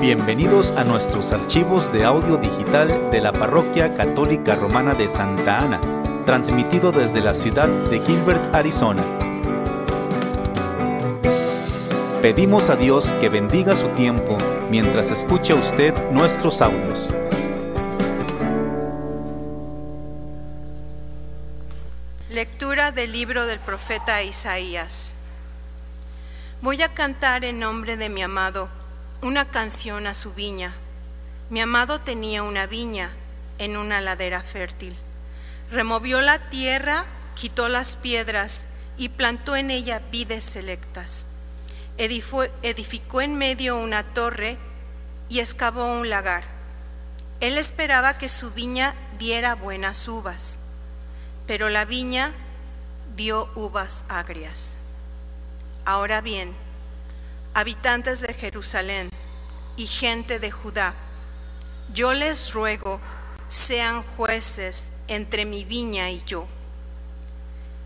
Bienvenidos a nuestros archivos de audio digital de la Parroquia Católica Romana de Santa Ana, transmitido desde la ciudad de Gilbert, Arizona. Pedimos a Dios que bendiga su tiempo mientras escucha usted nuestros audios. Lectura del libro del profeta Isaías. Voy a cantar en nombre de mi amado una canción a su viña. Mi amado tenía una viña en una ladera fértil. Removió la tierra, quitó las piedras y plantó en ella vides selectas. Edificó, en medio una torre y excavó un lagar. Él esperaba que su viña diera buenas uvas, pero la viña dio uvas agrias. Ahora bien, habitantes de Jerusalén y gente de Judá, yo les ruego sean jueces entre mi viña y yo.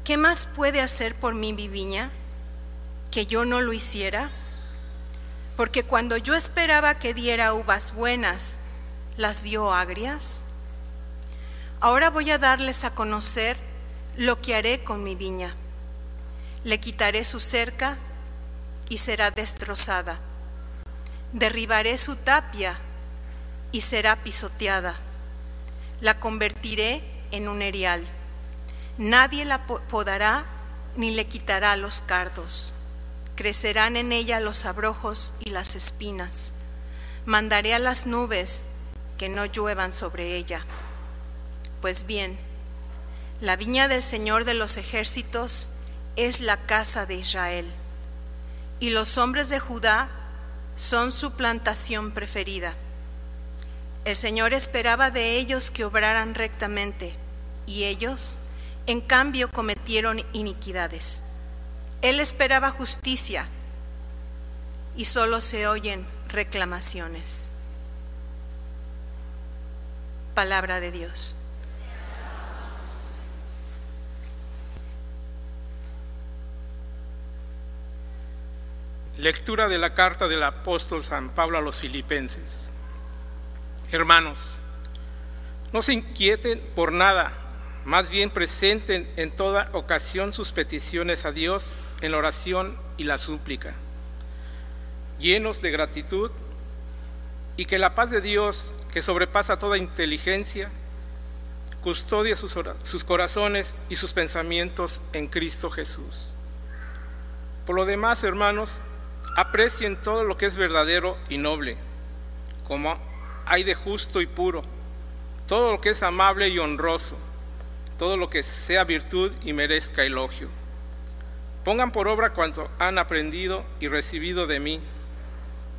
¿Qué más puede hacer por mí mi viña que yo no lo hiciera? Porque cuando yo esperaba que diera uvas buenas, las dio agrias. Ahora voy a darles a conocer lo que haré con mi viña. Le quitaré su cerca y será destrozada. Derribaré su tapia y será pisoteada. La convertiré en un erial. Nadie la podará ni le quitará los cardos. Crecerán en ella los abrojos y las espinas. Mandaré a las nubes que no lluevan sobre ella. Pues bien, la viña del Señor de los ejércitos es la casa de Israel y los hombres de Judá son su plantación preferida. El Señor esperaba de ellos que obraran rectamente, y ellos, en cambio, cometieron iniquidades. Él esperaba justicia, y solo se oyen reclamaciones. Palabra de Dios. Lectura de la carta del apóstol San Pablo a los filipenses. Hermanos, no se inquieten por nada, más bien presenten en toda ocasión sus peticiones a Dios en la oración y la súplica, llenos de gratitud, y que la paz de Dios, que sobrepasa toda inteligencia, custodie sus, sus corazones y sus pensamientos en Cristo Jesús. Por lo demás, hermanos, Aprecien todo lo que es verdadero y noble, como hay de justo y puro, todo lo que es amable y honroso, todo lo que sea virtud y merezca elogio. Pongan por obra cuanto han aprendido y recibido de mí,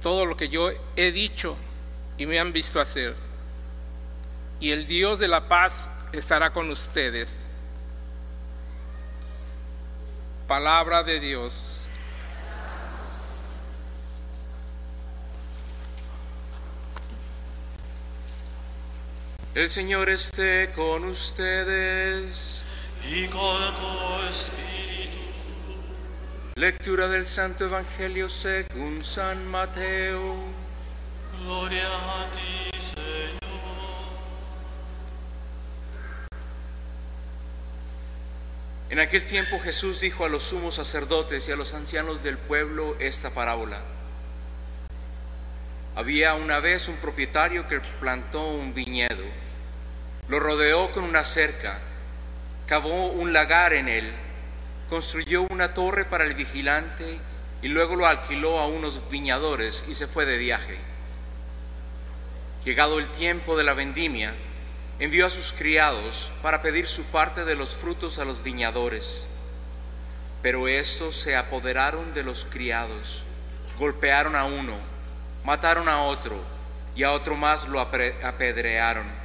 todo lo que yo he dicho y me han visto hacer. Y el Dios de la paz estará con ustedes. Palabra de Dios. El Señor esté con ustedes. Y con tu espíritu. Lectura del Santo Evangelio según San Mateo. Gloria a ti, Señor. En aquel tiempo Jesús dijo a los sumos sacerdotes y a los ancianos del pueblo esta parábola. Había una vez un propietario que plantó un viñedo lo rodeó con una cerca, cavó un lagar en él, construyó una torre para el vigilante y luego lo alquiló a unos viñadores y se fue de viaje. Llegado el tiempo de la vendimia, envió a sus criados para pedir su parte de los frutos a los viñadores. Pero estos se apoderaron de los criados, golpearon a uno, mataron a otro y a otro más lo apedrearon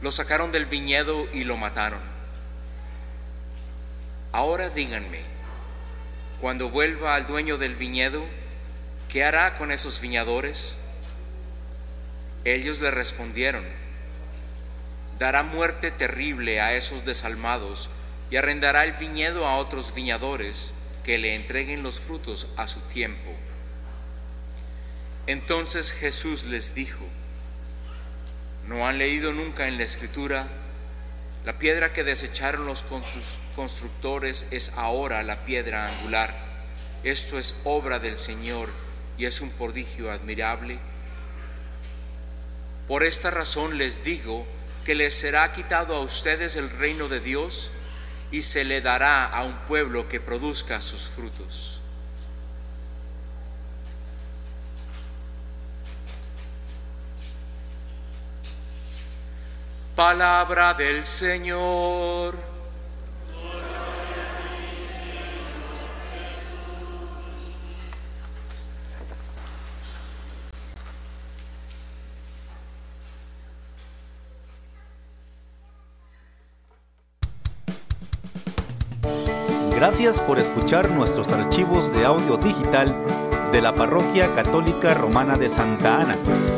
lo sacaron del viñedo y lo mataron. Ahora díganme, cuando vuelva al dueño del viñedo, ¿qué hará con esos viñadores? Ellos le respondieron, dará muerte terrible a esos desalmados y arrendará el viñedo a otros viñadores que le entreguen los frutos a su tiempo. Entonces Jesús les dijo, ¿no han leído nunca en la escritura? La piedra que desecharon los constructores es ahora la piedra angular. Esto es obra del Señor y es un prodigio admirable. Por esta razón les digo que les será quitado a ustedes el reino de Dios y se le dará a un pueblo que produzca sus frutos. Palabra del Señor. Gracias por escuchar nuestros archivos de audio digital de la Parroquia Católica Romana de Santa Ana.